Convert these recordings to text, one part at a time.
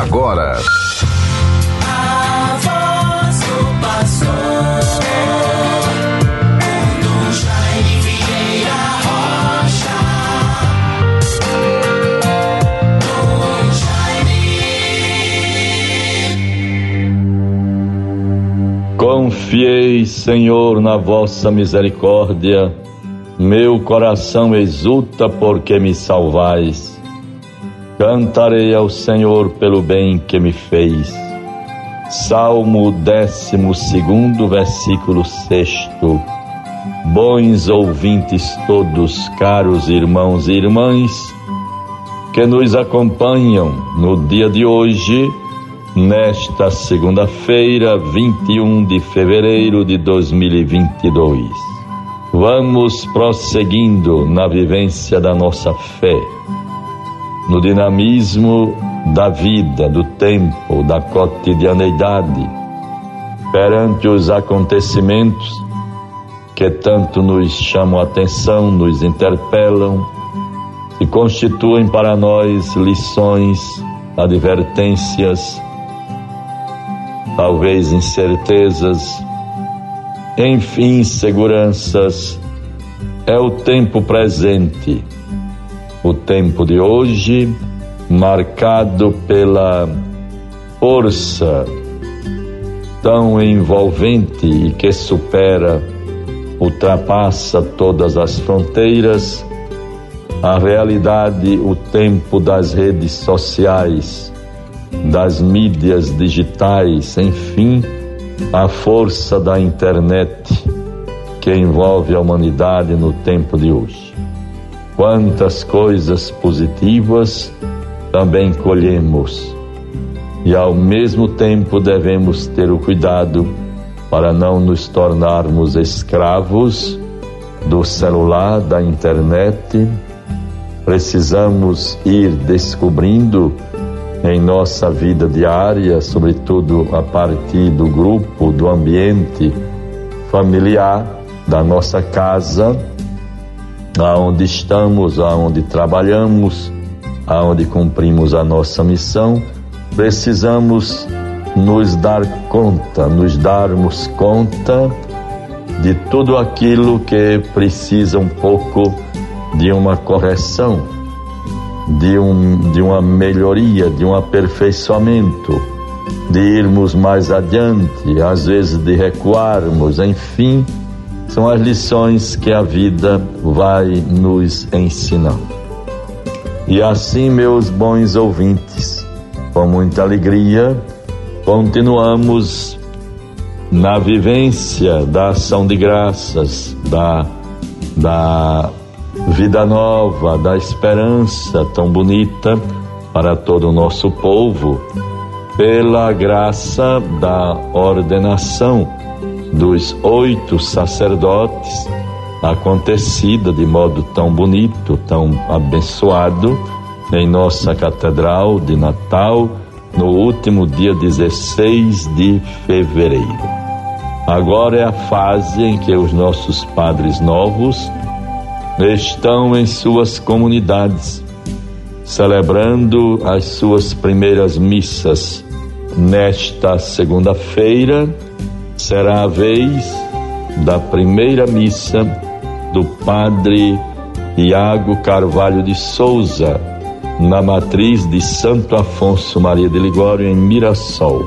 agora. Confiei, Senhor, na vossa misericórdia. Meu coração exulta porque me salvais. Cantarei ao Senhor pelo bem que me fez. Salmo 12, versículo 6. Bons ouvintes todos, caros irmãos e irmãs, que nos acompanham no dia de hoje, nesta segunda-feira, 21 de fevereiro de 2022. Vamos prosseguindo na vivência da nossa fé no dinamismo da vida, do tempo, da cotidianeidade, perante os acontecimentos que tanto nos chamam a atenção, nos interpelam e constituem para nós lições, advertências, talvez incertezas, enfim, seguranças. É o tempo presente o tempo de hoje, marcado pela força tão envolvente e que supera, ultrapassa todas as fronteiras, a realidade, o tempo das redes sociais, das mídias digitais, enfim, a força da internet que envolve a humanidade no tempo de hoje. Quantas coisas positivas também colhemos, e ao mesmo tempo devemos ter o cuidado para não nos tornarmos escravos do celular, da internet. Precisamos ir descobrindo em nossa vida diária, sobretudo a partir do grupo, do ambiente familiar, da nossa casa, aonde estamos, aonde trabalhamos, aonde cumprimos a nossa missão, precisamos nos dar conta, nos darmos conta de tudo aquilo que precisa um pouco de uma correção, de, um, de uma melhoria, de um aperfeiçoamento, de irmos mais adiante, às vezes de recuarmos, enfim são as lições que a vida vai nos ensinando. E assim, meus bons ouvintes, com muita alegria, continuamos na vivência da ação de graças, da, da vida nova, da esperança tão bonita para todo o nosso povo, pela graça da ordenação dos oito sacerdotes, acontecida de modo tão bonito, tão abençoado, em nossa Catedral de Natal, no último dia 16 de fevereiro. Agora é a fase em que os nossos padres novos estão em suas comunidades, celebrando as suas primeiras missas nesta segunda-feira será a vez da primeira missa do Padre Iago Carvalho de Souza, na matriz de Santo Afonso Maria de Ligório, em Mirassol.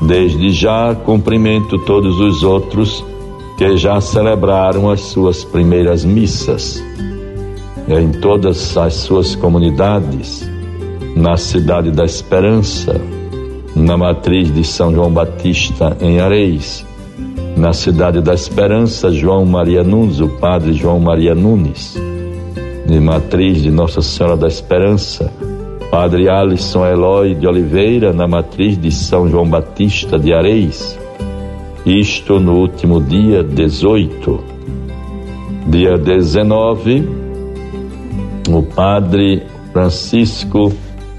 Desde já cumprimento todos os outros que já celebraram as suas primeiras missas em todas as suas comunidades, na cidade da Esperança, na matriz de São João Batista em Areis, na cidade da Esperança, João Maria Nunes, o padre João Maria Nunes, de matriz de Nossa Senhora da Esperança, padre Alisson Eloy de Oliveira, na matriz de São João Batista de Areis, isto no último dia 18. Dia 19, o padre Francisco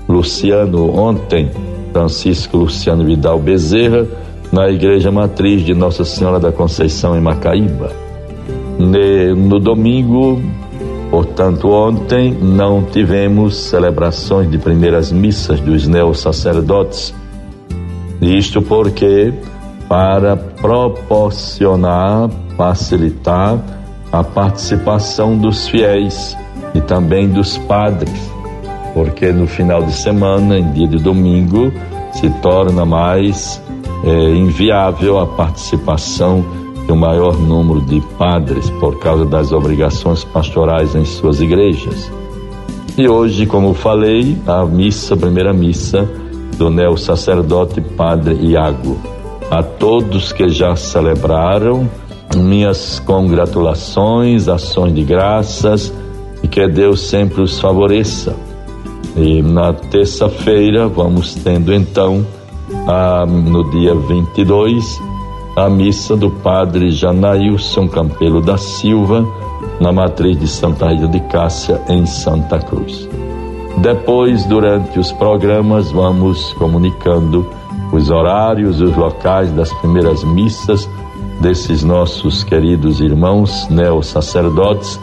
Luciano, ontem, Francisco Luciano Vidal Bezerra, na Igreja Matriz de Nossa Senhora da Conceição em Macaíba. No domingo, Portanto, ontem não tivemos celebrações de primeiras missas dos neos-sacerdotes. Isto porque, para proporcionar, facilitar a participação dos fiéis e também dos padres, porque no final de semana, em dia de domingo, se torna mais é, inviável a participação de um maior número de padres por causa das obrigações pastorais em suas igrejas. E hoje, como falei, a missa, a primeira missa do neo sacerdote Padre Iago. A todos que já celebraram, minhas congratulações, ações de graças e que Deus sempre os favoreça. E na terça-feira vamos tendo então, a, no dia 22, a missa do Padre Janailson Campelo da Silva, na matriz de Santa Rita de Cássia, em Santa Cruz. Depois, durante os programas, vamos comunicando os horários os locais das primeiras missas desses nossos queridos irmãos neo-sacerdotes,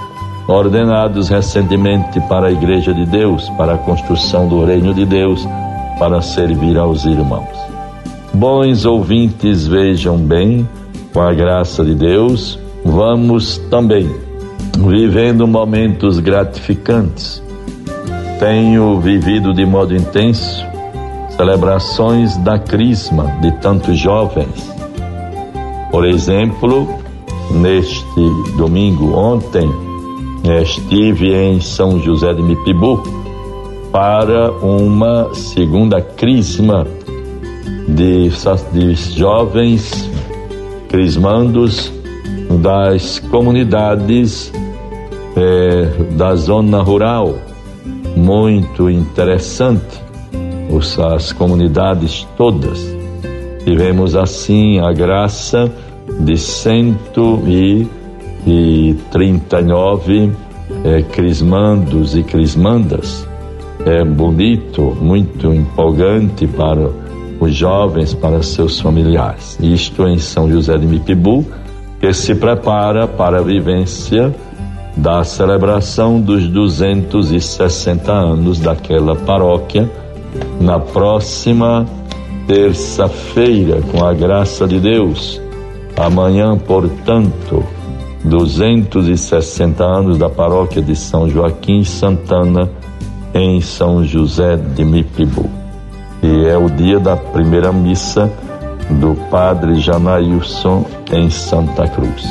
ordenados recentemente para a Igreja de Deus, para a construção do Reino de Deus, para servir aos irmãos. Bons ouvintes, vejam bem, com a graça de Deus, vamos também vivendo momentos gratificantes. Tenho vivido de modo intenso celebrações da Crisma de tantos jovens. Por exemplo, neste domingo, ontem, estive em São José de Mipibu para uma segunda Crisma de, de jovens crismandos das comunidades é, da zona rural. Muito interessante, as comunidades todas. Tivemos assim a graça de 139 é, crismandos e crismandas. É bonito, muito empolgante para os jovens, para seus familiares. Isto em São José de Mipibu, que se prepara para a vivência da celebração dos 260 anos daquela paróquia na próxima terça-feira, com a graça de Deus. Amanhã, portanto, 260 anos da paróquia de São Joaquim Santana, em São José de Mipibu e é o dia da primeira missa do Padre Janailson em Santa Cruz.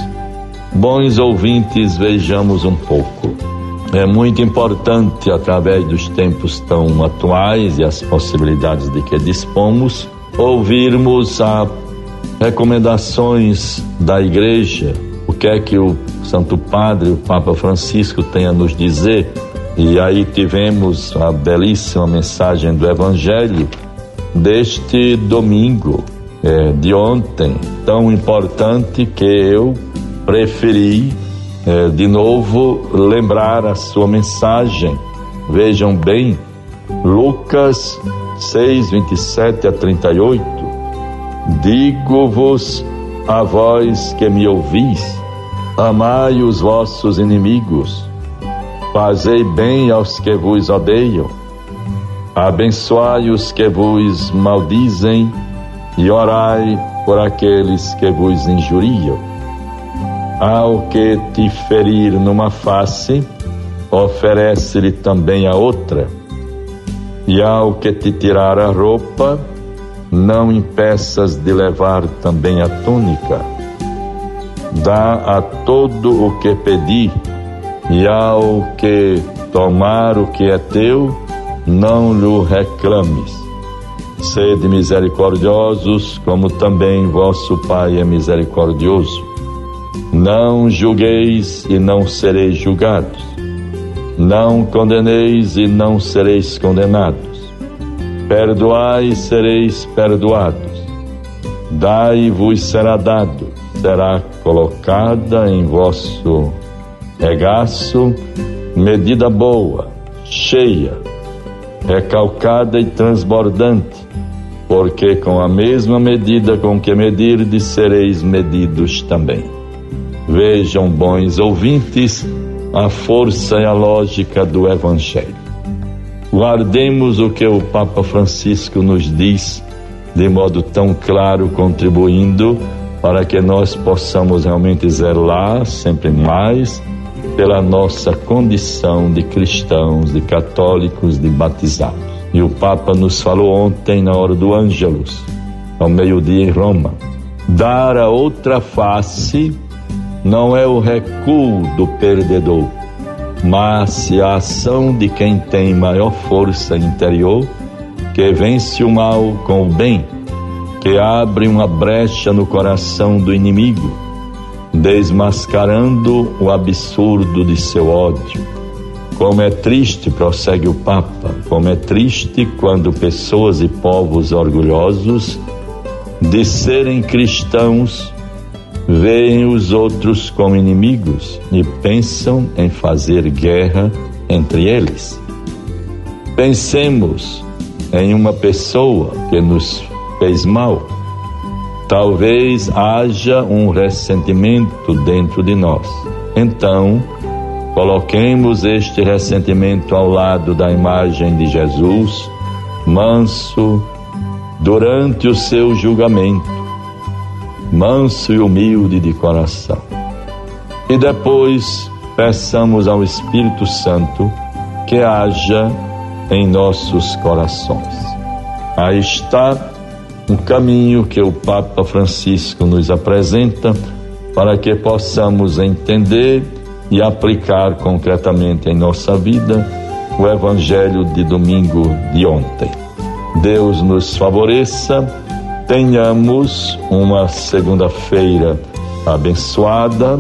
Bons ouvintes, vejamos um pouco. É muito importante, através dos tempos tão atuais e as possibilidades de que dispomos, ouvirmos as recomendações da Igreja, o que o Santo Padre, o Papa Francisco, tem a nos dizer e aí tivemos a belíssima mensagem do Evangelho deste domingo, é, de ontem, tão importante que eu preferi é, de novo lembrar a sua mensagem. Vejam bem, Lucas 6, 27 a 38. Digo-vos a vós que me ouvis, amai os vossos inimigos Fazei bem aos que vos odeiam, abençoai os que vos maldizem e orai por aqueles que vos injuriam. Ao que te ferir numa face, oferece-lhe também a outra. E ao que te tirar a roupa, não impeças de levar também a túnica. Dá a todo o que pedir e ao que tomar o que é teu, não lhe reclames. Sede misericordiosos, como também vosso Pai é misericordioso. Não julgueis e não sereis julgados. Não condeneis e não sereis condenados. Perdoai e sereis perdoados. Dai-vos será dado, será colocada em vosso regaço, medida boa, cheia, recalcada e transbordante, porque com a mesma medida com que medirdes sereis medidos também. Vejam, bons ouvintes, a força e a lógica do Evangelho. Guardemos o que o Papa Francisco nos diz de modo tão claro, contribuindo para que nós possamos realmente zelar sempre mais pela nossa condição de cristãos, de católicos, de batizados. E o Papa nos falou ontem na hora do Ângelus, ao meio-dia em Roma. Dar a outra face não é o recuo do perdedor, mas a ação de quem tem maior força interior, que vence o mal com o bem, que abre uma brecha no coração do inimigo, desmascarando o absurdo de seu ódio. Como é triste, prossegue o Papa, como é triste quando pessoas e povos orgulhosos de serem cristãos veem os outros como inimigos e pensam em fazer guerra entre eles. Pensemos em uma pessoa que nos fez mal. Talvez haja um ressentimento dentro de nós. Então, coloquemos este ressentimento ao lado da imagem de Jesus, manso, durante o seu julgamento manso e humilde de coração. E depois peçamos ao Espírito Santo que haja em nossos corações. Aí está o caminho que o Papa Francisco nos apresenta para que possamos entender e aplicar concretamente em nossa vida o Evangelho de domingo de ontem. Deus nos favoreça tenhamos uma segunda-feira abençoada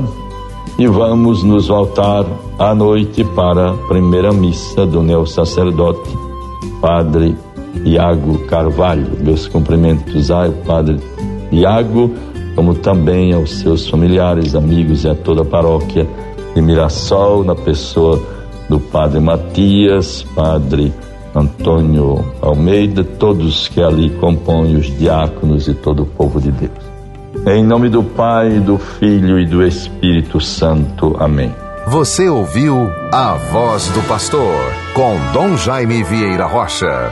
e vamos nos voltar à noite para a primeira missa do neo sacerdote Padre Iago Carvalho. Meus cumprimentos ao Padre Iago, como também aos seus familiares, amigos e a toda a paróquia de Mirassol, na pessoa do Padre Matias, Padre Antônio Almeida, todos que ali compõem os diáconos e todo o povo de Deus. Em nome do Pai, do Filho e do Espírito Santo. Amém. Você ouviu a voz do pastor com Dom Jaime Vieira Rocha.